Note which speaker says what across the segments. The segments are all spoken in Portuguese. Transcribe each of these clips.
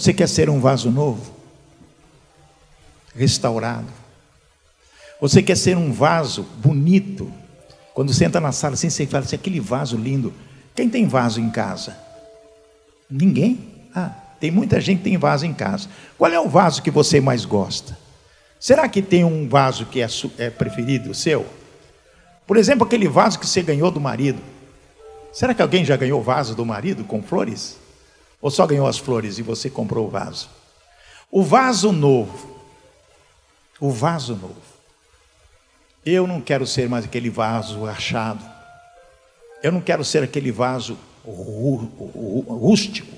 Speaker 1: Você quer ser um vaso novo? Restaurado? Você quer ser um vaso bonito? Quando você entra na sala assim, você fala assim, aquele vaso lindo. Quem tem vaso em casa? Ninguém? Ah, tem muita gente que tem vaso em casa. Qual é o vaso que você mais gosta? Será que tem um vaso que é, é preferido seu? Por exemplo, aquele vaso que você ganhou do marido. Será que alguém já ganhou vaso do marido com flores? Ou só ganhou as flores e você comprou o vaso? O vaso novo. O vaso novo. Eu não quero ser mais aquele vaso rachado. Eu não quero ser aquele vaso rústico,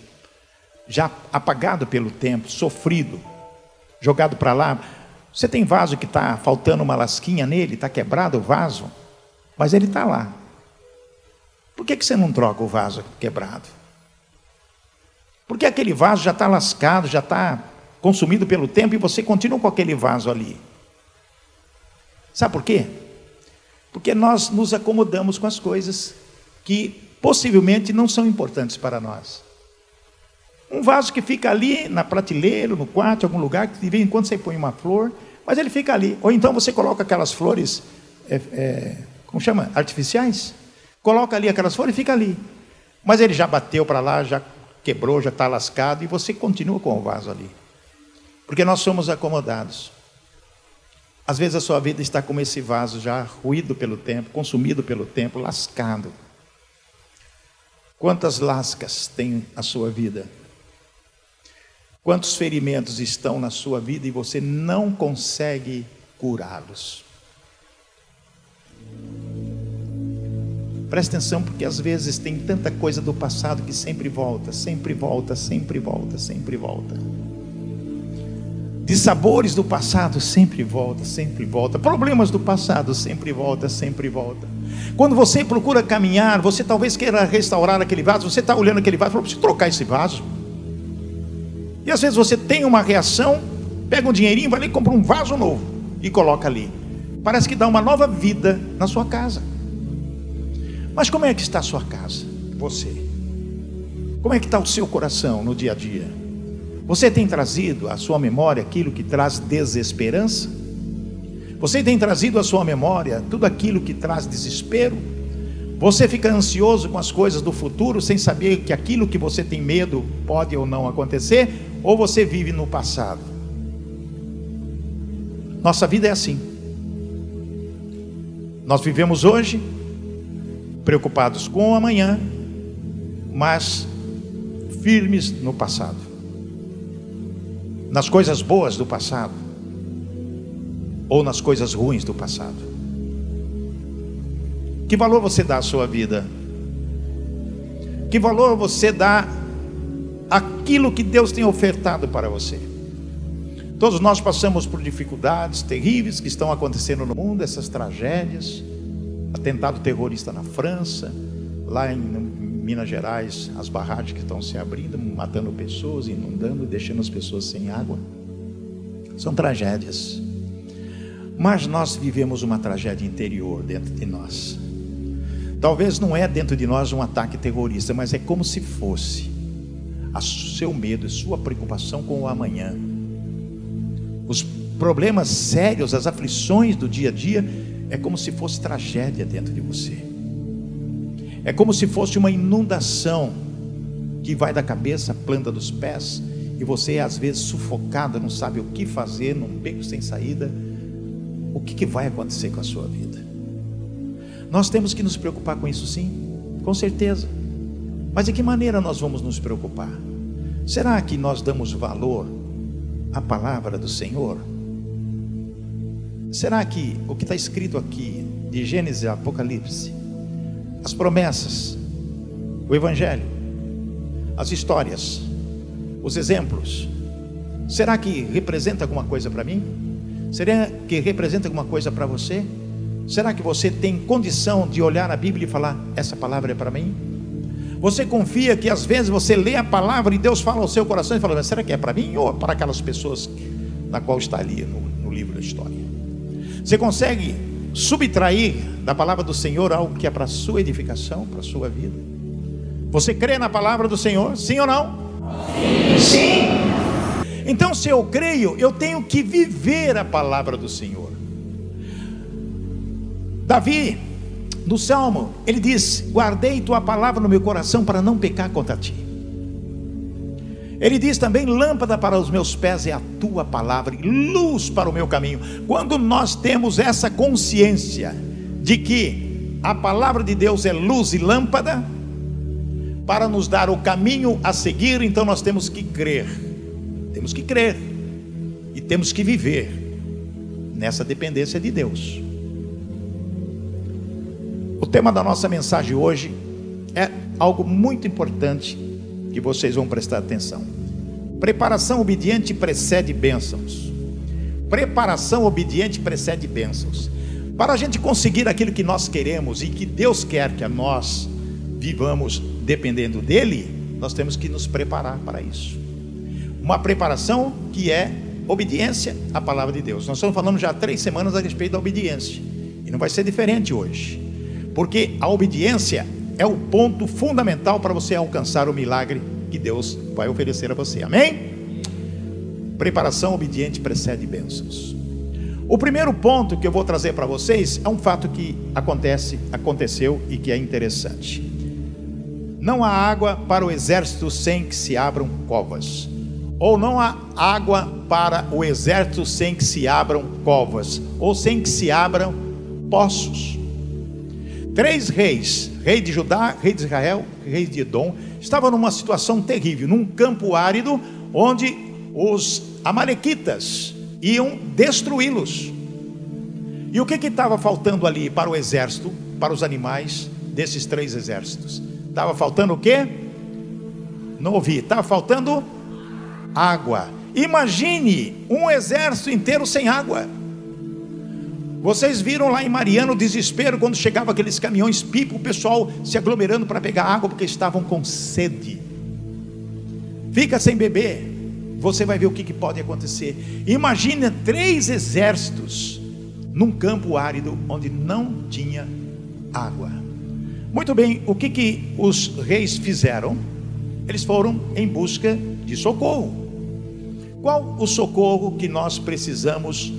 Speaker 1: já apagado pelo tempo, sofrido, jogado para lá. Você tem vaso que está faltando uma lasquinha nele, está quebrado o vaso, mas ele está lá. Por que, que você não troca o vaso quebrado? Porque aquele vaso já está lascado, já está consumido pelo tempo e você continua com aquele vaso ali. Sabe por quê? Porque nós nos acomodamos com as coisas que possivelmente não são importantes para nós. Um vaso que fica ali na prateleira, no quarto, em algum lugar, que de vez em quando você põe uma flor, mas ele fica ali. Ou então você coloca aquelas flores, é, é, como chama? Artificiais. Coloca ali aquelas flores e fica ali. Mas ele já bateu para lá, já quebrou, já está lascado, e você continua com o vaso ali. Porque nós somos acomodados. Às vezes a sua vida está como esse vaso já ruído pelo tempo, consumido pelo tempo, lascado. Quantas lascas tem a sua vida? Quantos ferimentos estão na sua vida e você não consegue curá-los? Presta atenção, porque às vezes tem tanta coisa do passado que sempre volta, sempre volta, sempre volta, sempre volta. De sabores do passado sempre volta, sempre volta. Problemas do passado sempre volta, sempre volta. Quando você procura caminhar, você talvez queira restaurar aquele vaso, você está olhando aquele vaso preciso trocar esse vaso. E às vezes você tem uma reação, pega um dinheirinho, vai ali e compra um vaso novo e coloca ali. Parece que dá uma nova vida na sua casa. Mas como é que está a sua casa? Você. Como é que está o seu coração no dia a dia? Você tem trazido à sua memória aquilo que traz desesperança? Você tem trazido à sua memória tudo aquilo que traz desespero? Você fica ansioso com as coisas do futuro sem saber que aquilo que você tem medo pode ou não acontecer? Ou você vive no passado? Nossa vida é assim. Nós vivemos hoje preocupados com o amanhã, mas firmes no passado. Nas coisas boas do passado ou nas coisas ruins do passado. Que valor você dá à sua vida? Que valor você dá àquilo que Deus tem ofertado para você? Todos nós passamos por dificuldades terríveis que estão acontecendo no mundo, essas tragédias, atentado terrorista na França, lá em Minas Gerais, as barragens que estão se abrindo, matando pessoas, inundando, deixando as pessoas sem água. São tragédias. Mas nós vivemos uma tragédia interior dentro de nós. Talvez não é dentro de nós um ataque terrorista, mas é como se fosse o seu medo e sua preocupação com o amanhã. Os problemas sérios, as aflições do dia a dia, é como se fosse tragédia dentro de você. É como se fosse uma inundação que vai da cabeça planta dos pés e você é às vezes sufocado, não sabe o que fazer, num beco sem saída. O que, que vai acontecer com a sua vida? Nós temos que nos preocupar com isso sim, com certeza. Mas de que maneira nós vamos nos preocupar? Será que nós damos valor à palavra do Senhor? Será que o que está escrito aqui, de Gênesis a Apocalipse, as promessas, o Evangelho, as histórias, os exemplos, será que representa alguma coisa para mim? Será que representa alguma coisa para você? Será que você tem condição de olhar a Bíblia e falar: essa palavra é para mim? Você confia que às vezes você lê a palavra e Deus fala ao seu coração e fala: será que é para mim ou para aquelas pessoas na qual está ali no, no livro da história? Você consegue subtrair da palavra do Senhor algo que é para a sua edificação, para a sua vida? Você crê na palavra do Senhor? Sim ou não? Sim. Sim. Então, se eu creio, eu tenho que viver a palavra do Senhor. Davi, no Salmo, ele diz: Guardei tua palavra no meu coração para não pecar contra ti. Ele diz também: Lâmpada para os meus pés é a tua palavra, luz para o meu caminho. Quando nós temos essa consciência de que a palavra de Deus é luz e lâmpada, para nos dar o caminho a seguir, então nós temos que crer. Temos que crer e temos que viver nessa dependência de Deus. O tema da nossa mensagem hoje é algo muito importante que vocês vão prestar atenção. Preparação obediente precede bênçãos. Preparação obediente precede bênçãos. Para a gente conseguir aquilo que nós queremos e que Deus quer que a nós vivamos dependendo dele, nós temos que nos preparar para isso. Uma preparação que é obediência à palavra de Deus. Nós estamos falando já há três semanas a respeito da obediência. E não vai ser diferente hoje. Porque a obediência é o ponto fundamental para você alcançar o milagre que Deus vai oferecer a você. Amém? Preparação obediente precede bênçãos. O primeiro ponto que eu vou trazer para vocês é um fato que acontece, aconteceu e que é interessante. Não há água para o exército sem que se abram covas. Ou não há água para o exército sem que se abram covas, ou sem que se abram poços. Três reis, rei de Judá, rei de Israel, rei de Edom, estavam numa situação terrível, num campo árido, onde os amalequitas iam destruí-los. E o que estava faltando ali para o exército, para os animais desses três exércitos? Estava faltando o quê? Não ouvi. Estava faltando água. Imagine um exército inteiro sem água. Vocês viram lá em Mariana o desespero quando chegava aqueles caminhões pipo, o pessoal se aglomerando para pegar água porque estavam com sede. Fica sem beber, você vai ver o que, que pode acontecer. Imagina três exércitos num campo árido onde não tinha água. Muito bem, o que, que os reis fizeram? Eles foram em busca de socorro. Qual o socorro que nós precisamos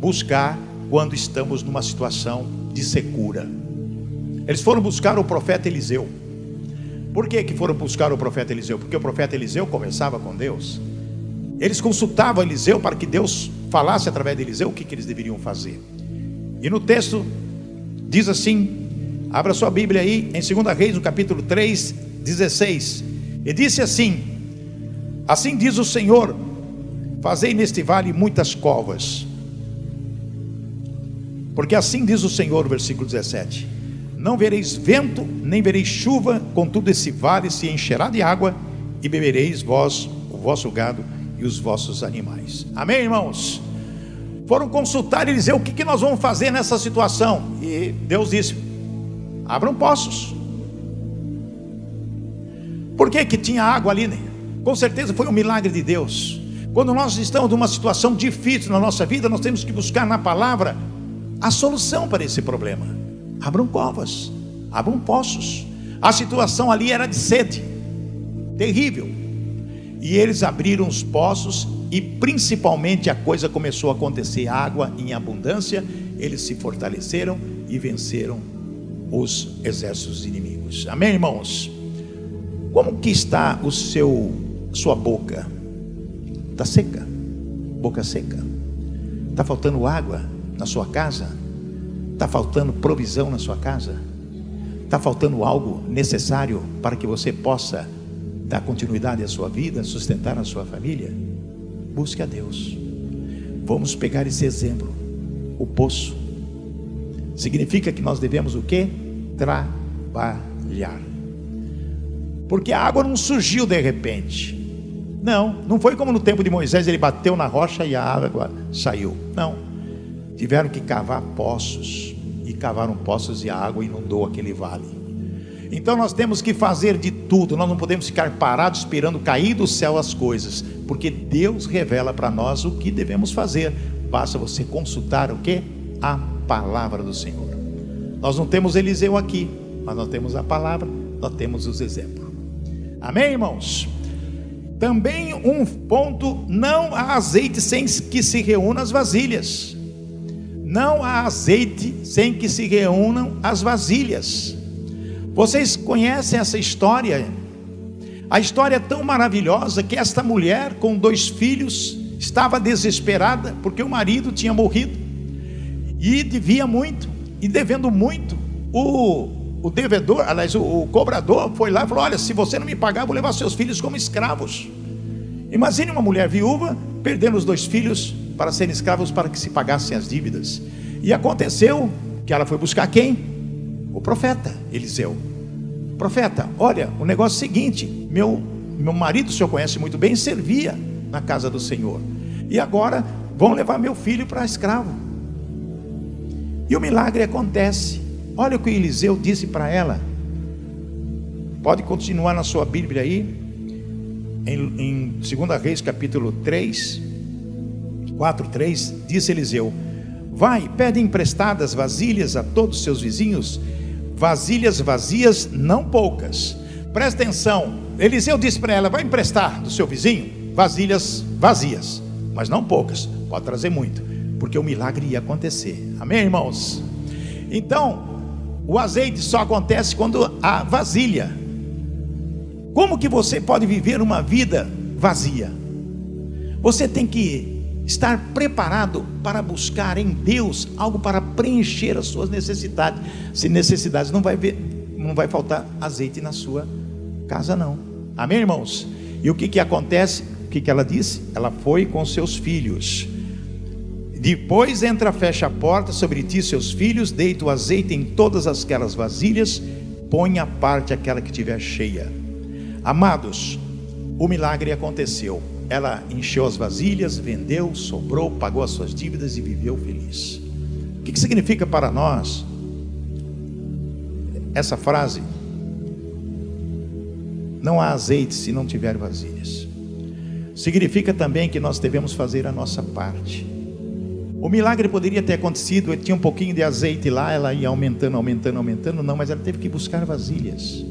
Speaker 1: buscar quando estamos numa situação de secura. Eles foram buscar o profeta Eliseu. Por que, que foram buscar o profeta Eliseu? Porque o profeta Eliseu conversava com Deus. Eles consultavam Eliseu para que Deus falasse através de Eliseu o que, que eles deveriam fazer. E no texto diz assim: abra sua Bíblia aí, em 2 Reis, no capítulo 3, 16. E disse assim: Assim diz o Senhor: Fazei neste vale muitas covas porque assim diz o Senhor, versículo 17: Não vereis vento, nem vereis chuva, contudo esse vale se encherá de água, e bebereis vós, o vosso gado e os vossos animais. Amém, irmãos? Foram consultar e dizer o que, nós vamos fazer nessa situação. E Deus disse: abram poços. Por que, que tinha água ali? Né? Com certeza foi um milagre de Deus. Quando nós estamos numa situação difícil na nossa vida, nós temos que buscar na palavra a solução para esse problema. Abram covas, abram poços. A situação ali era de sede, terrível. E eles abriram os poços e principalmente a coisa começou a acontecer, água em abundância, eles se fortaleceram e venceram os exércitos inimigos. Amém, irmãos? Como que está o seu sua boca? Está seca? Boca seca? Está faltando água? Na sua casa? Está faltando provisão na sua casa? Está faltando algo necessário para que você possa dar continuidade à sua vida, sustentar a sua família? Busque a Deus. Vamos pegar esse exemplo. O poço significa que nós devemos o que? Trabalhar. Porque a água não surgiu de repente. Não, não foi como no tempo de Moisés, ele bateu na rocha e a água saiu. Não tiveram que cavar poços, e cavaram poços e a água inundou aquele vale. Então nós temos que fazer de tudo, nós não podemos ficar parados esperando cair do céu as coisas, porque Deus revela para nós o que devemos fazer. Basta você consultar o que? A palavra do Senhor. Nós não temos Eliseu aqui, mas nós temos a palavra, nós temos os exemplos. Amém, irmãos? Também um ponto: não há azeite sem que se reúnam as vasilhas. Não há azeite sem que se reúnam as vasilhas. Vocês conhecem essa história? A história é tão maravilhosa que esta mulher, com dois filhos, estava desesperada porque o marido tinha morrido e devia muito, e devendo muito, o, o devedor, aliás, o, o cobrador foi lá e falou: Olha, se você não me pagar, vou levar seus filhos como escravos. Imagine uma mulher viúva perdendo os dois filhos para serem escravos para que se pagassem as dívidas. E aconteceu que ela foi buscar quem? O profeta Eliseu. Profeta, olha, o negócio é o seguinte: meu, meu marido, o senhor conhece muito bem, servia na casa do Senhor. E agora vão levar meu filho para escravo. E o milagre acontece. Olha o que Eliseu disse para ela. Pode continuar na sua Bíblia aí, em, em 2 Reis capítulo 3, 4, 3, disse Eliseu: Vai, pede emprestadas vasilhas a todos os seus vizinhos vasilhas vazias, não poucas. Presta atenção, Eliseu disse para ela: vai emprestar do seu vizinho vasilhas vazias, mas não poucas, pode trazer muito, porque o milagre ia acontecer. Amém, irmãos? Então, o azeite só acontece quando há vasilha. Como que você pode viver uma vida vazia? Você tem que estar preparado para buscar em Deus algo para preencher as suas necessidades. Se necessidades não vai ver, não vai faltar azeite na sua casa não. Amém, irmãos? E o que que acontece? O que que ela disse? Ela foi com seus filhos. Depois entra, fecha a porta sobre ti seus filhos, deita o azeite em todas aquelas vasilhas, põe a parte aquela que tiver cheia. Amados, o milagre aconteceu ela encheu as vasilhas, vendeu, sobrou, pagou as suas dívidas e viveu feliz. O que, significa para nós essa frase? Não há azeite se não tiver vasilhas. Significa também que nós devemos fazer a nossa parte. O milagre poderia ter acontecido, tinha um pouquinho de azeite lá, ela ia aumentando, aumentando, aumentando, não, mas ela teve que buscar vasilhas.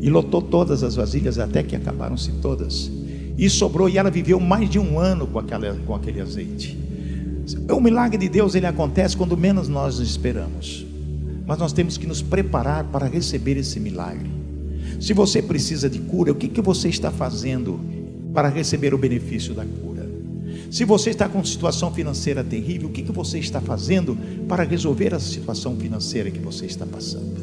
Speaker 1: E lotou todas as vasilhas até que acabaram-se todas e sobrou, e ela viveu mais de um ano com, aquela, com aquele azeite. O milagre de Deus ele acontece quando menos nós esperamos, mas nós temos que nos preparar para receber esse milagre. Se você precisa de cura, o que, que você está fazendo para receber o benefício da cura? Se você está com situação financeira terrível, o que, que você está fazendo para resolver a situação financeira que você está passando?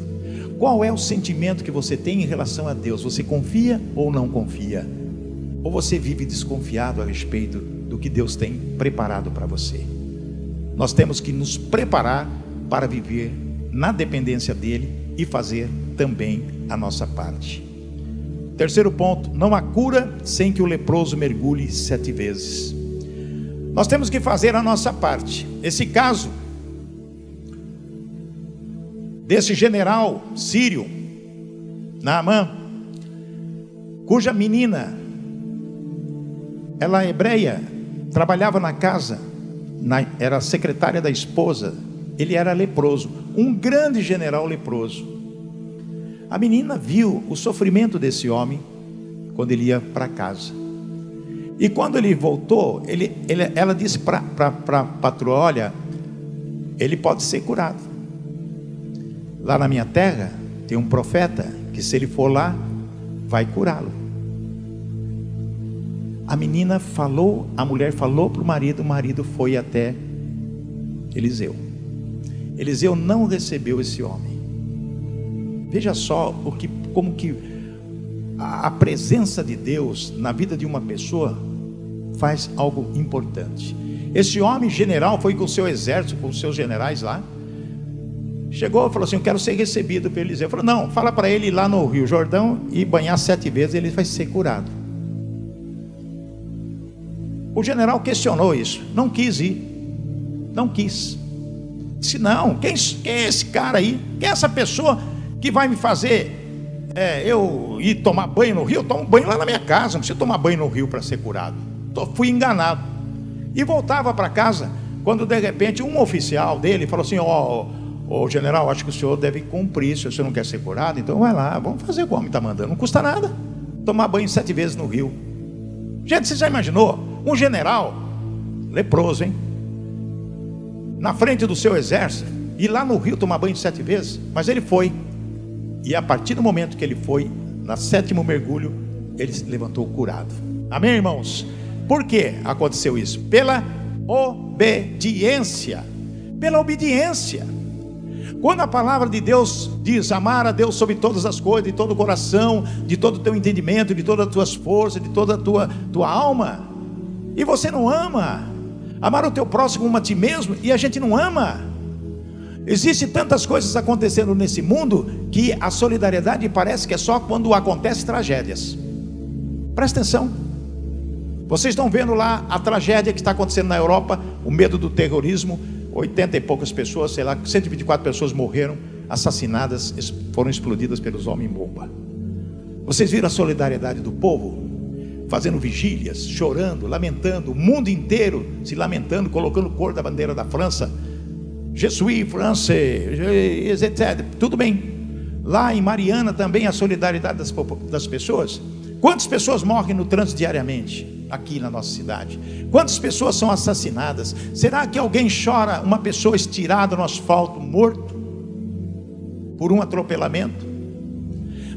Speaker 1: Qual é o sentimento que você tem em relação a Deus? Você confia ou não confia? Ou você vive desconfiado a respeito do que Deus tem preparado para você? Nós temos que nos preparar para viver na dependência dEle e fazer também a nossa parte. Terceiro ponto: não há cura sem que o leproso mergulhe sete vezes. Nós temos que fazer a nossa parte. Esse caso desse general sírio, Naamã, cuja menina ela é hebreia, trabalhava na casa, na, era secretária da esposa. Ele era leproso, um grande general leproso. A menina viu o sofrimento desse homem quando ele ia para casa. E quando ele voltou, ele, ele, ela disse para a patroa: Olha, ele pode ser curado. Lá na minha terra tem um profeta que, se ele for lá, vai curá-lo. A menina falou, a mulher falou para o marido, o marido foi até Eliseu. Eliseu não recebeu esse homem. Veja só o que, como que a presença de Deus na vida de uma pessoa faz algo importante. Esse homem general foi com o seu exército, com os seus generais lá. Chegou e falou assim: Eu quero ser recebido pelo Eliseu. Falou: Não, fala para ele ir lá no Rio Jordão e banhar sete vezes, ele vai ser curado. O general questionou isso, não quis ir, não quis. Disse: Não, quem, quem é esse cara aí? Quem é essa pessoa que vai me fazer é, eu ir tomar banho no rio? Eu tomo banho lá na minha casa, não precisa tomar banho no rio para ser curado. Tô, fui enganado. E voltava para casa, quando de repente um oficial dele falou assim: Ó, oh, general, acho que o senhor deve cumprir, se o senhor não quer ser curado, então vai lá, vamos fazer o homem está mandando, não custa nada. Tomar banho sete vezes no rio. Gente, você já imaginou? Um general, leproso, hein? Na frente do seu exército, e lá no rio tomar banho sete vezes, mas ele foi. E a partir do momento que ele foi, na sétimo mergulho, ele se levantou curado. Amém, irmãos? Por que aconteceu isso? Pela obediência. Pela obediência. Quando a palavra de Deus diz amar a Deus sobre todas as coisas, de todo o coração, de todo o teu entendimento, de todas as tuas forças, de toda a tua, tua alma, e você não ama, amar o teu próximo como a ti mesmo, e a gente não ama, Existem tantas coisas acontecendo nesse mundo que a solidariedade parece que é só quando acontecem tragédias. Presta atenção. Vocês estão vendo lá a tragédia que está acontecendo na Europa, o medo do terrorismo, 80 e poucas pessoas, sei lá, 124 pessoas morreram, assassinadas, foram explodidas pelos homens bomba. Vocês viram a solidariedade do povo? Fazendo vigílias, chorando, lamentando, o mundo inteiro se lamentando, colocando cor da bandeira da França Jesuí, francês, etc. Tudo bem. Lá em Mariana também a solidariedade das, das pessoas. Quantas pessoas morrem no trânsito diariamente aqui na nossa cidade? Quantas pessoas são assassinadas? Será que alguém chora uma pessoa estirada no asfalto, morto por um atropelamento?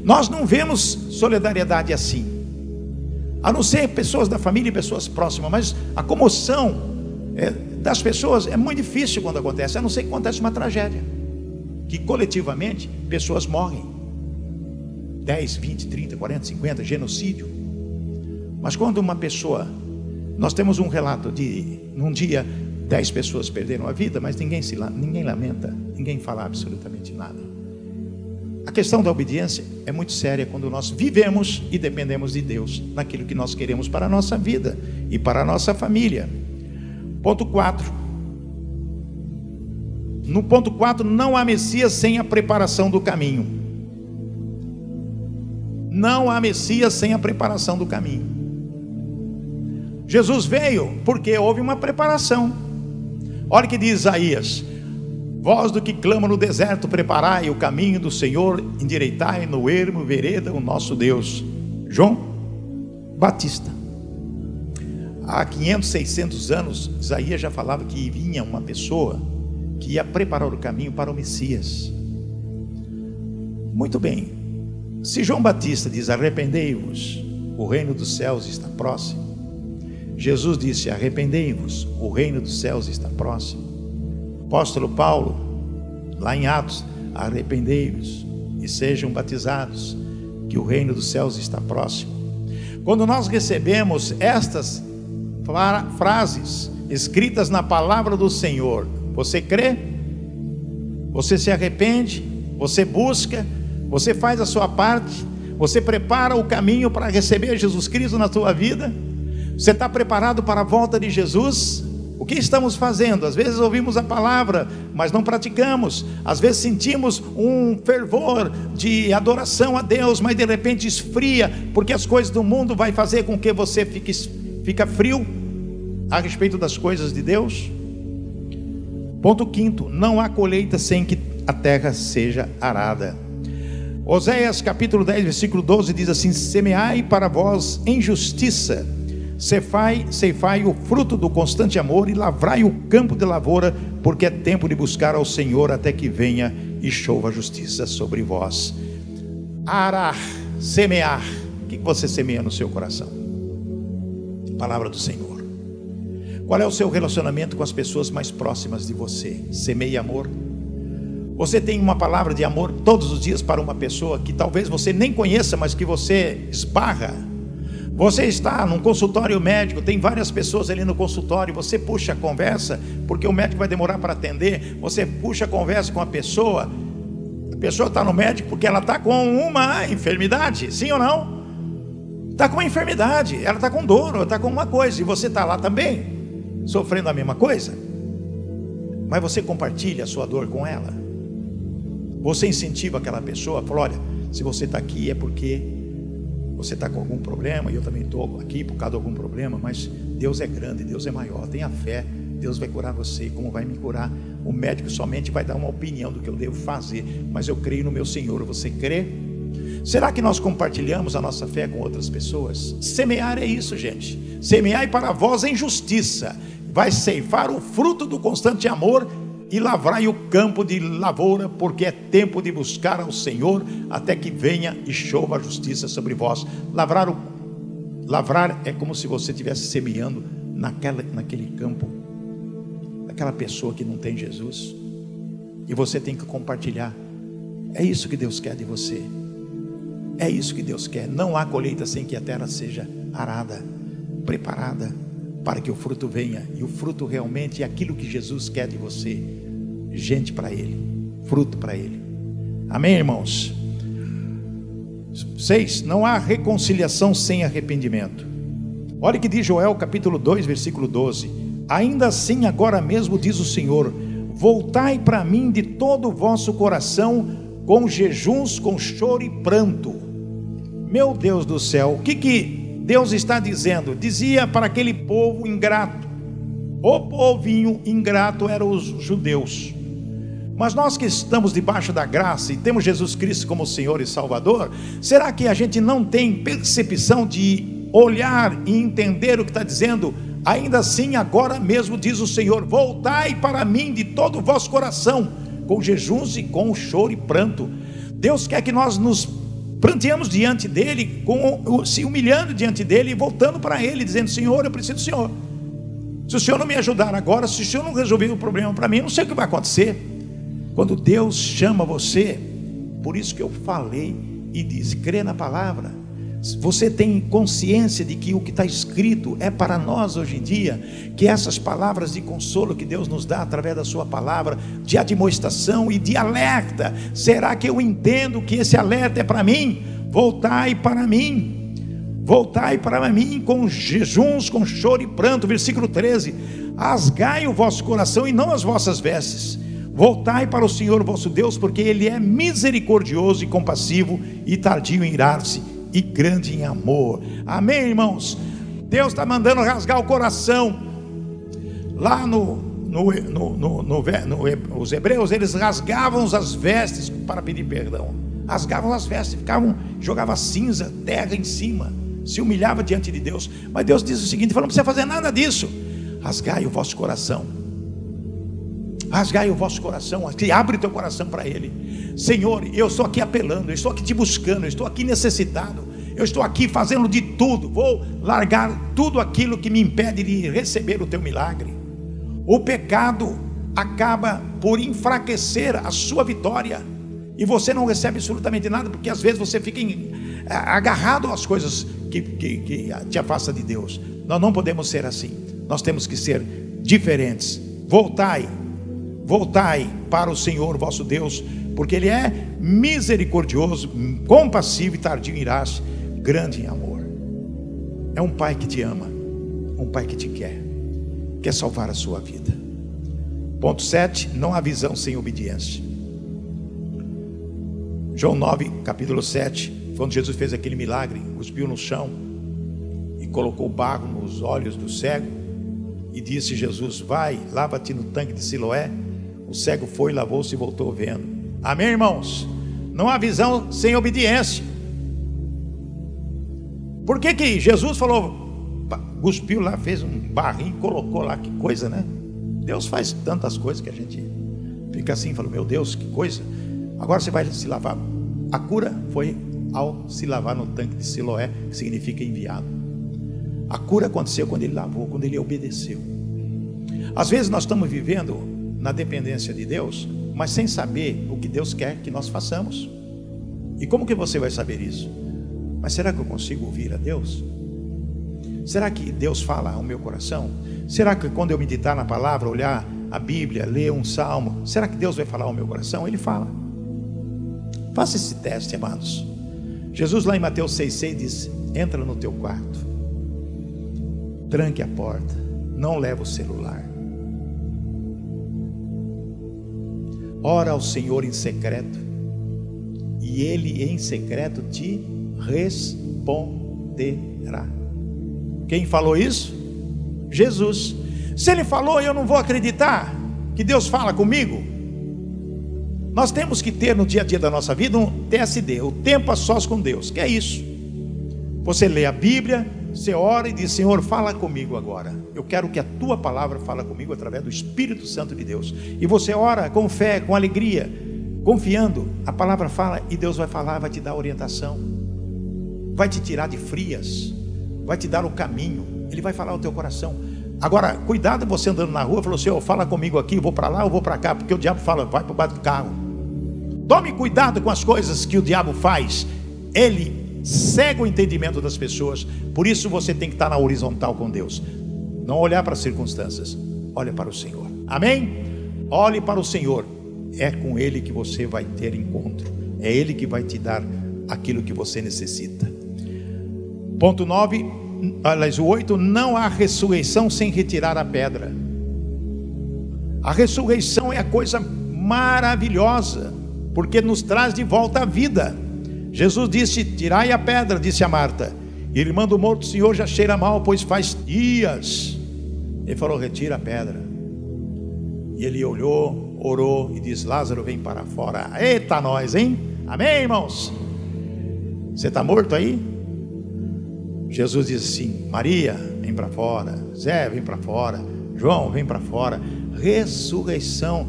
Speaker 1: Nós não vemos solidariedade assim. A não ser pessoas da família e pessoas próximas, mas a comoção é, das pessoas é muito difícil quando acontece, a não ser que acontece uma tragédia, que coletivamente pessoas morrem. 10, 20, 30, 40, 50, genocídio. Mas quando uma pessoa, nós temos um relato de, num dia, 10 pessoas perderam a vida, mas ninguém, se, ninguém lamenta, ninguém fala absolutamente nada. A questão da obediência é muito séria quando nós vivemos e dependemos de Deus naquilo que nós queremos para a nossa vida e para a nossa família. Ponto 4. No ponto 4, não há Messias sem a preparação do caminho. Não há Messias sem a preparação do caminho. Jesus veio porque houve uma preparação. Olha o que diz Isaías: Voz do que clama no deserto, preparai o caminho do Senhor, endireitai no ermo vereda o nosso Deus. João Batista há 500, 600 anos, Isaías já falava que vinha uma pessoa que ia preparar o caminho para o Messias. Muito bem, se João Batista diz: Arrependei-vos, o reino dos céus está próximo. Jesus disse: Arrependei-vos, o reino dos céus está próximo. Apóstolo Paulo, lá em Atos: Arrependei-vos e sejam batizados, que o reino dos céus está próximo. Quando nós recebemos estas frases escritas na palavra do Senhor. Você crê? Você se arrepende? Você busca? Você faz a sua parte? Você prepara o caminho para receber Jesus Cristo na sua vida? Você está preparado para a volta de Jesus? O que estamos fazendo? Às vezes ouvimos a palavra, mas não praticamos. Às vezes sentimos um fervor de adoração a Deus, mas de repente esfria, porque as coisas do mundo vai fazer com que você fique fica frio a respeito das coisas de Deus? Ponto quinto: não há colheita sem que a terra seja arada. Oséias capítulo 10, versículo 12 diz assim: Semeai para vós em justiça, ceifai, ceifai o fruto do constante amor e lavrai o campo de lavoura, porque é tempo de buscar ao Senhor até que venha e chova justiça sobre vós. Arar, semear. O que você semeia no seu coração? Palavra do Senhor. Qual é o seu relacionamento com as pessoas mais próximas de você? Semeia amor? Você tem uma palavra de amor todos os dias para uma pessoa que talvez você nem conheça, mas que você esbarra? Você está num consultório médico, tem várias pessoas ali no consultório, você puxa a conversa, porque o médico vai demorar para atender, você puxa a conversa com a pessoa, a pessoa está no médico porque ela está com uma enfermidade, sim ou não? Está com uma enfermidade, ela está com dor, ela está com uma coisa, e você está lá também, sofrendo a mesma coisa. Mas você compartilha a sua dor com ela. Você incentiva aquela pessoa, fala: olha, se você está aqui é porque você está com algum problema, e eu também estou aqui por causa de algum problema, mas Deus é grande, Deus é maior, tenha fé, Deus vai curar você, como vai me curar? O médico somente vai dar uma opinião do que eu devo fazer, mas eu creio no meu Senhor, você crê? Será que nós compartilhamos a nossa fé com outras pessoas? Semear é isso, gente. Semear para vós em justiça, vai ceifar o fruto do constante amor e lavrai o campo de lavoura, porque é tempo de buscar ao Senhor até que venha e chova a justiça sobre vós. Lavrar, o, lavrar é como se você estivesse semeando naquela, naquele campo, aquela pessoa que não tem Jesus, e você tem que compartilhar. É isso que Deus quer de você. É isso que Deus quer. Não há colheita sem que a terra seja arada, preparada para que o fruto venha. E o fruto realmente é aquilo que Jesus quer de você: gente para Ele, fruto para Ele. Amém, irmãos? Seis, não há reconciliação sem arrependimento. Olha que diz Joel capítulo 2, versículo 12: Ainda assim, agora mesmo diz o Senhor: Voltai para mim de todo o vosso coração, com jejuns, com choro e pranto meu Deus do céu, o que, que Deus está dizendo? Dizia para aquele povo ingrato, o povinho ingrato eram os judeus. Mas nós que estamos debaixo da graça e temos Jesus Cristo como Senhor e Salvador, será que a gente não tem percepção de olhar e entender o que está dizendo? Ainda assim, agora mesmo diz o Senhor: voltai para mim de todo o vosso coração, com jejuns e com choro e pranto. Deus quer que nós nos pranteamos diante dele, com, se humilhando diante dele e voltando para ele, dizendo: Senhor, eu preciso do Senhor. Se o Senhor não me ajudar agora, se o Senhor não resolver o problema para mim, eu não sei o que vai acontecer. Quando Deus chama você, por isso que eu falei e disse: crê na palavra. Você tem consciência de que o que está escrito é para nós hoje em dia, que essas palavras de consolo que Deus nos dá através da Sua palavra, de admoestação e de alerta, será que eu entendo que esse alerta é para mim? Voltai para mim, voltai para mim com jejuns, com choro e pranto, versículo 13: Asgai o vosso coração e não as vossas vestes. Voltai para o Senhor vosso Deus, porque Ele é misericordioso e compassivo e tardio em irar-se e grande em amor. Amém, irmãos? Deus está mandando rasgar o coração. Lá no, no, no, no, os hebreus, eles rasgavam as vestes para pedir perdão. Rasgavam as vestes, ficavam, jogava cinza, terra em cima, se humilhava diante de Deus. Mas Deus diz o seguinte: falou, não precisa fazer nada disso. Rasgai o vosso coração. Rasgai o vosso coração, abre o teu coração para Ele. Senhor, eu estou aqui apelando, eu estou aqui te buscando, eu estou aqui necessitado, eu estou aqui fazendo de tudo, vou largar tudo aquilo que me impede de receber o teu milagre. O pecado acaba por enfraquecer a sua vitória, e você não recebe absolutamente nada, porque às vezes você fica agarrado às coisas que, que, que te afasta de Deus. Nós não podemos ser assim, nós temos que ser diferentes. Voltai, voltai para o Senhor vosso Deus porque Ele é misericordioso, compassivo e tardio em irás, grande em amor. É um Pai que te ama, um Pai que te quer, quer salvar a sua vida. Ponto 7: não há visão sem obediência. João 9, capítulo 7, quando Jesus fez aquele milagre, cuspiu no chão e colocou barro nos olhos do cego, e disse Jesus: Vai, lava-te no tanque de Siloé. O cego foi, lavou-se e voltou vendo. Amém, irmãos? Não há visão sem obediência. Por que, que Jesus falou, cuspiu lá, fez um barrinho, colocou lá, que coisa, né? Deus faz tantas coisas que a gente fica assim, fala, meu Deus, que coisa. Agora você vai se lavar. A cura foi ao se lavar no tanque de Siloé, que significa enviado. A cura aconteceu quando ele lavou, quando ele obedeceu. Às vezes nós estamos vivendo na dependência de Deus, mas sem saber o que Deus quer que nós façamos. E como que você vai saber isso? Mas será que eu consigo ouvir a Deus? Será que Deus fala ao meu coração? Será que quando eu meditar na palavra, olhar a Bíblia, ler um salmo, será que Deus vai falar ao meu coração? Ele fala. Faça esse teste, amados. Jesus lá em Mateus 6,6 diz: entra no teu quarto, tranque a porta, não leva o celular ora ao Senhor em secreto, e Ele em secreto te responderá. Quem falou isso? Jesus. Se Ele falou, eu não vou acreditar que Deus fala comigo. Nós temos que ter no dia a dia da nossa vida um TSD, o tempo a sós com Deus, que é isso. Você lê a Bíblia, você ora e diz: Senhor, fala comigo agora. Eu quero que a tua palavra fale comigo através do Espírito Santo de Deus. E você ora com fé, com alegria, confiando. A palavra fala e Deus vai falar, vai te dar orientação, vai te tirar de frias, vai te dar o caminho. Ele vai falar ao teu coração. Agora, cuidado você andando na rua, falou: Senhor, fala comigo aqui, vou para lá, eu vou para cá, porque o diabo fala: vai para o do carro. Tome cuidado com as coisas que o diabo faz. Ele cega o entendimento das pessoas. Por isso você tem que estar na horizontal com Deus. Não olhar para as circunstâncias, olha para o Senhor. Amém? Olhe para o Senhor. É com Ele que você vai ter encontro. É Ele que vai te dar aquilo que você necessita. Ponto 9, aliás, o 8: não há ressurreição sem retirar a pedra. A ressurreição é a coisa maravilhosa, porque nos traz de volta a vida. Jesus disse: Tirai a pedra, disse a Marta. Irmã do morto, Senhor, já cheira mal, pois faz dias. Ele falou: Retira a pedra. E ele olhou, orou e disse: Lázaro, vem para fora. Eita, nós, hein? Amém, irmãos? Você está morto aí? Jesus disse assim: Maria, vem para fora. Zé, vem para fora. João, vem para fora. Ressurreição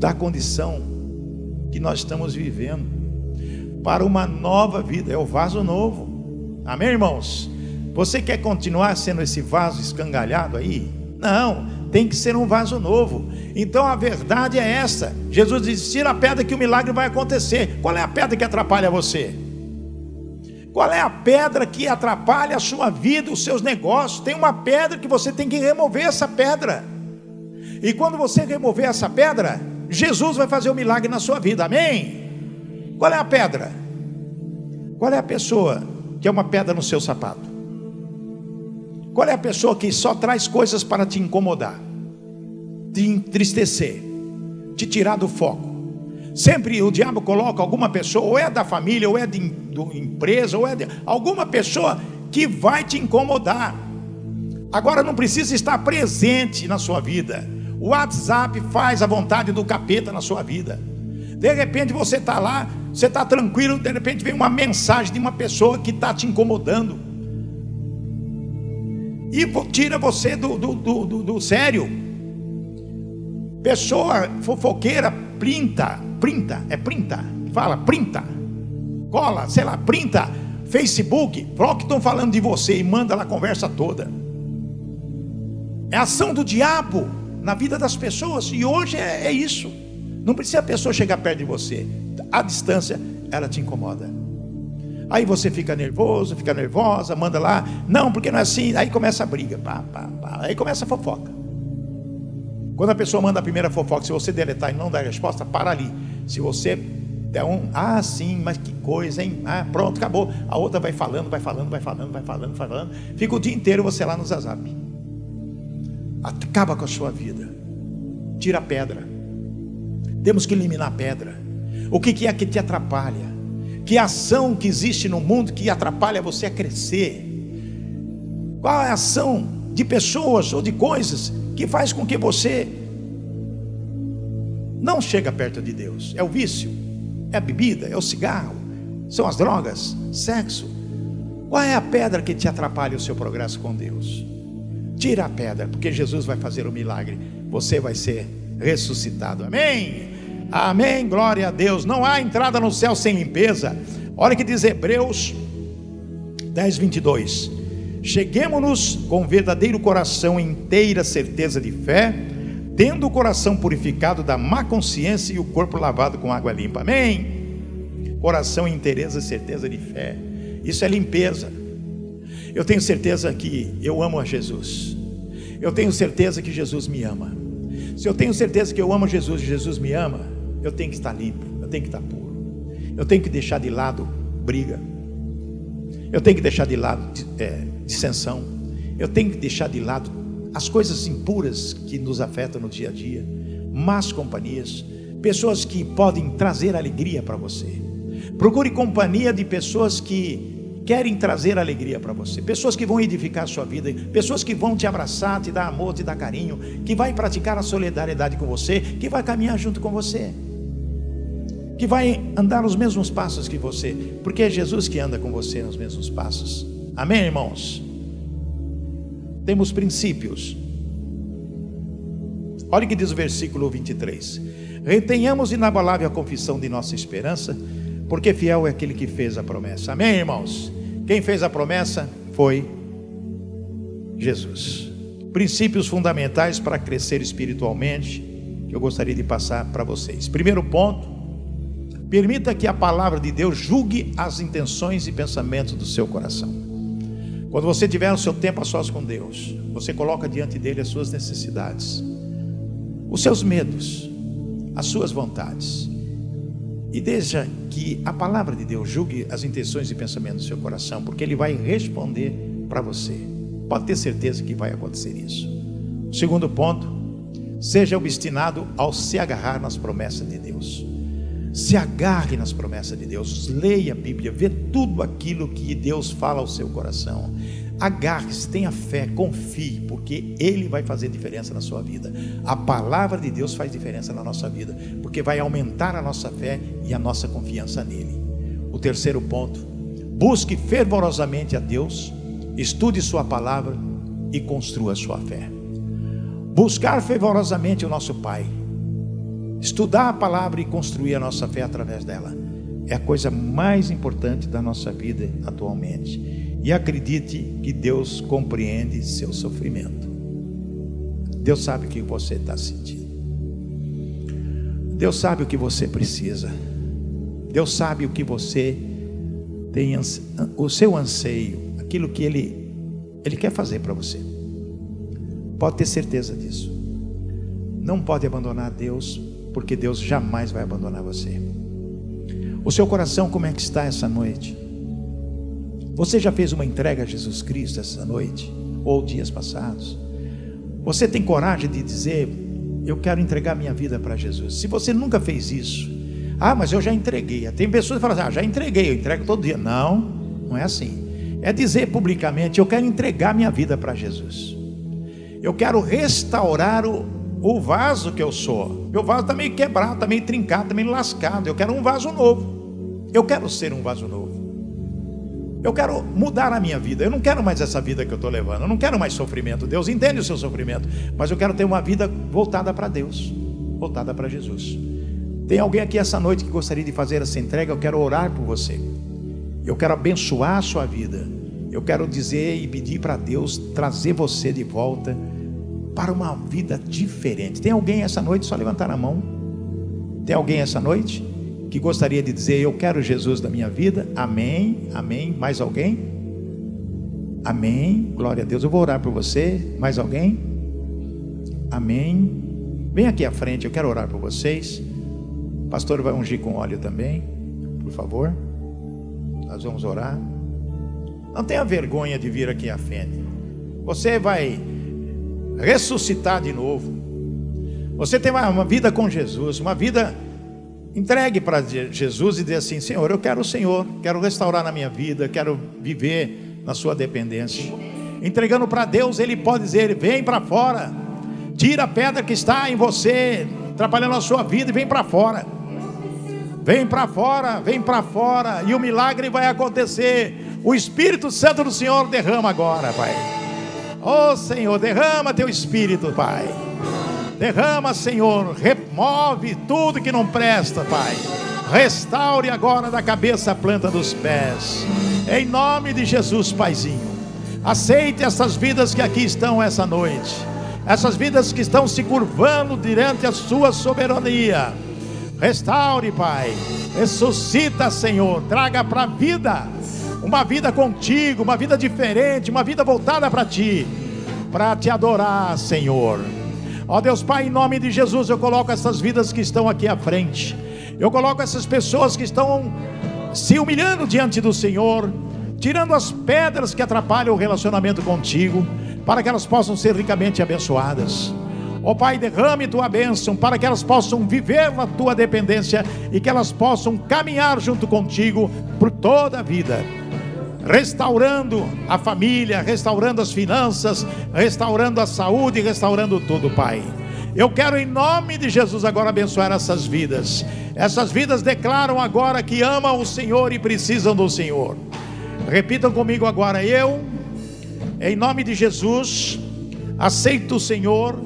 Speaker 1: da condição que nós estamos vivendo para uma nova vida, é o vaso novo. Amém, irmãos? Você quer continuar sendo esse vaso escangalhado aí? Não, tem que ser um vaso novo. Então a verdade é essa. Jesus disse: tira a pedra que o milagre vai acontecer. Qual é a pedra que atrapalha você? Qual é a pedra que atrapalha a sua vida, os seus negócios? Tem uma pedra que você tem que remover essa pedra. E quando você remover essa pedra, Jesus vai fazer o um milagre na sua vida. Amém? Qual é a pedra? Qual é a pessoa que é uma pedra no seu sapato? Qual é a pessoa que só traz coisas para te incomodar, te entristecer, te tirar do foco? Sempre o diabo coloca alguma pessoa, ou é da família, ou é de, empresa, ou é de alguma pessoa que vai te incomodar. Agora não precisa estar presente na sua vida. O WhatsApp faz a vontade do capeta na sua vida. De repente você está lá, você está tranquilo, de repente vem uma mensagem de uma pessoa que está te incomodando. E tira você do, do, do, do, do sério. Pessoa fofoqueira, printa, printa, é printa, fala, printa, cola, sei lá, printa, Facebook, fala que estão falando de você e manda lá a conversa toda. É ação do diabo na vida das pessoas, e hoje é, é isso. Não precisa a pessoa chegar perto de você, a distância ela te incomoda. Aí você fica nervoso, fica nervosa, manda lá, não, porque não é assim. Aí começa a briga, pá, pá, pá. aí começa a fofoca. Quando a pessoa manda a primeira fofoca, se você deletar e não dar resposta, para ali. Se você der um, ah, sim, mas que coisa, hein? Ah, pronto, acabou. A outra vai falando, vai falando, vai falando, vai falando, falando. Fica o dia inteiro você lá no Zazap. Acaba com a sua vida. Tira a pedra. Temos que eliminar a pedra. O que é que te atrapalha? Que ação que existe no mundo que atrapalha você a crescer? Qual é a ação de pessoas ou de coisas que faz com que você não chega perto de Deus? É o vício? É a bebida? É o cigarro? São as drogas? Sexo? Qual é a pedra que te atrapalha o seu progresso com Deus? Tira a pedra, porque Jesus vai fazer o milagre. Você vai ser ressuscitado. Amém? Amém, glória a Deus. Não há entrada no céu sem limpeza. Olha que diz Hebreus 10, 22. Cheguemos-nos com verdadeiro coração, inteira certeza de fé, tendo o coração purificado da má consciência e o corpo lavado com água limpa. Amém. Coração, inteireza, certeza de fé. Isso é limpeza. Eu tenho certeza que eu amo a Jesus. Eu tenho certeza que Jesus me ama. Se eu tenho certeza que eu amo Jesus e Jesus me ama, eu tenho que estar limpo, eu tenho que estar puro. Eu tenho que deixar de lado briga. Eu tenho que deixar de lado é, dissensão. Eu tenho que deixar de lado as coisas impuras que nos afetam no dia a dia, más companhias, pessoas que podem trazer alegria para você. Procure companhia de pessoas que querem trazer alegria para você, pessoas que vão edificar a sua vida, pessoas que vão te abraçar, te dar amor, te dar carinho, que vai praticar a solidariedade com você, que vai caminhar junto com você. que vai andar os mesmos passos que você, porque é Jesus que anda com você nos mesmos passos. Amém, irmãos? Temos princípios. Olha o que diz o versículo 23. Retenhamos inabalável a confissão de nossa esperança, porque fiel é aquele que fez a promessa. Amém, irmãos? Quem fez a promessa foi Jesus. Princípios fundamentais para crescer espiritualmente, que eu gostaria de passar para vocês. Primeiro ponto, Permita que a palavra de Deus julgue as intenções e pensamentos do seu coração. Quando você tiver o seu tempo a sós com Deus, você coloca diante dele as suas necessidades, os seus medos, as suas vontades. E deixa que a palavra de Deus julgue as intenções e pensamentos do seu coração, porque ele vai responder para você. Pode ter certeza que vai acontecer isso. Segundo ponto, seja obstinado ao se agarrar nas promessas de Deus. Se agarre nas promessas de Deus, leia a Bíblia, vê tudo aquilo que Deus fala ao seu coração. Agarre-se, tenha fé, confie, porque Ele vai fazer diferença na sua vida. A palavra de Deus faz diferença na nossa vida, porque vai aumentar a nossa fé e a nossa confiança nele. O terceiro ponto: busque fervorosamente a Deus, estude Sua palavra e construa sua fé. Buscar fervorosamente o nosso Pai Estudar a palavra e construir a nossa fé através dela é a coisa mais importante da nossa vida atualmente. E acredite que Deus compreende seu sofrimento. Deus sabe o que você está sentindo. Deus sabe o que você precisa. Deus sabe o que você tem, o seu anseio, aquilo que Ele, Ele quer fazer para você. Pode ter certeza disso. Não pode abandonar Deus porque Deus jamais vai abandonar você. O seu coração, como é que está essa noite? Você já fez uma entrega a Jesus Cristo essa noite? Ou dias passados? Você tem coragem de dizer: Eu quero entregar minha vida para Jesus? Se você nunca fez isso, ah, mas eu já entreguei. Tem pessoas que falam assim: Ah, já entreguei, eu entrego todo dia. Não, não é assim. É dizer publicamente: Eu quero entregar minha vida para Jesus. Eu quero restaurar o, o vaso que eu sou. Meu vaso está meio quebrado, está meio trincado, está meio lascado. Eu quero um vaso novo. Eu quero ser um vaso novo. Eu quero mudar a minha vida. Eu não quero mais essa vida que eu estou levando. Eu não quero mais sofrimento. Deus entende o seu sofrimento. Mas eu quero ter uma vida voltada para Deus, voltada para Jesus. Tem alguém aqui essa noite que gostaria de fazer essa entrega? Eu quero orar por você. Eu quero abençoar a sua vida. Eu quero dizer e pedir para Deus trazer você de volta para uma vida diferente. Tem alguém essa noite? Só levantar a mão. Tem alguém essa noite que gostaria de dizer: Eu quero Jesus da minha vida? Amém, amém. Mais alguém? Amém. Glória a Deus. Eu vou orar por você. Mais alguém? Amém. Vem aqui à frente, eu quero orar por vocês. O pastor vai ungir com óleo também, por favor. Nós vamos orar. Não tenha vergonha de vir aqui à frente. Você vai ressuscitar de novo. Você tem uma, vida com Jesus, uma vida entregue para Jesus e dizer assim: Senhor, eu quero o Senhor, quero restaurar na minha vida, quero viver na Sua dependência. Entregando para Deus, Ele pode dizer: Vem para fora, tira a pedra que está em você, atrapalhando a sua vida e vem para fora. Vem para fora, vem para fora, e o milagre vai acontecer. O Espírito Santo do Senhor derrama agora, Pai. Oh Senhor, derrama teu espírito, Pai. Derrama, Senhor, remove tudo que não presta, Pai. Restaure agora da cabeça a planta dos pés. Em nome de Jesus, Paizinho. Aceite essas vidas que aqui estão essa noite. Essas vidas que estão se curvando diante a sua soberania. Restaure, Pai. Ressuscita, Senhor. Traga para a vida uma vida contigo, uma vida diferente, uma vida voltada para ti, para te adorar, Senhor. Ó Deus Pai, em nome de Jesus, eu coloco essas vidas que estão aqui à frente, eu coloco essas pessoas que estão se humilhando diante do Senhor, tirando as pedras que atrapalham o relacionamento contigo, para que elas possam ser ricamente abençoadas. Ó oh, Pai, derrame tua bênção para que elas possam viver na tua dependência e que elas possam caminhar junto contigo por toda a vida restaurando a família, restaurando as finanças, restaurando a saúde, restaurando tudo, Pai. Eu quero, em nome de Jesus, agora abençoar essas vidas. Essas vidas declaram agora que amam o Senhor e precisam do Senhor. Repitam comigo agora: Eu, em nome de Jesus, aceito o Senhor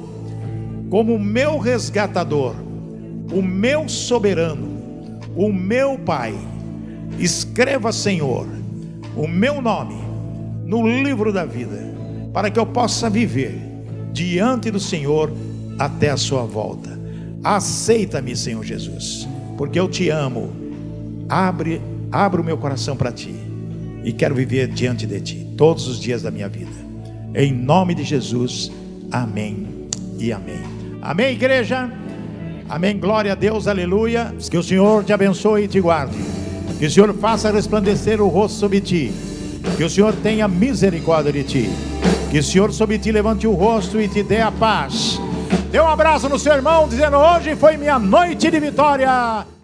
Speaker 1: como meu resgatador, o meu soberano, o meu Pai. Escreva, Senhor, o meu nome no livro da vida, para que eu possa viver diante do Senhor até a sua volta. Aceita-me, Senhor Jesus, porque eu te amo. Abre, abre o meu coração para ti e quero viver diante de ti todos os dias da minha vida. Em nome de Jesus. Amém e amém. Amém, igreja. Amém. Glória a Deus. Aleluia. Que o Senhor te abençoe e te guarde. Que o Senhor faça resplandecer o rosto sobre ti. Que o Senhor tenha misericórdia de ti. Que o Senhor sobre ti levante o rosto e te dê a paz. Dê um abraço no seu irmão, dizendo: Hoje foi minha noite de vitória.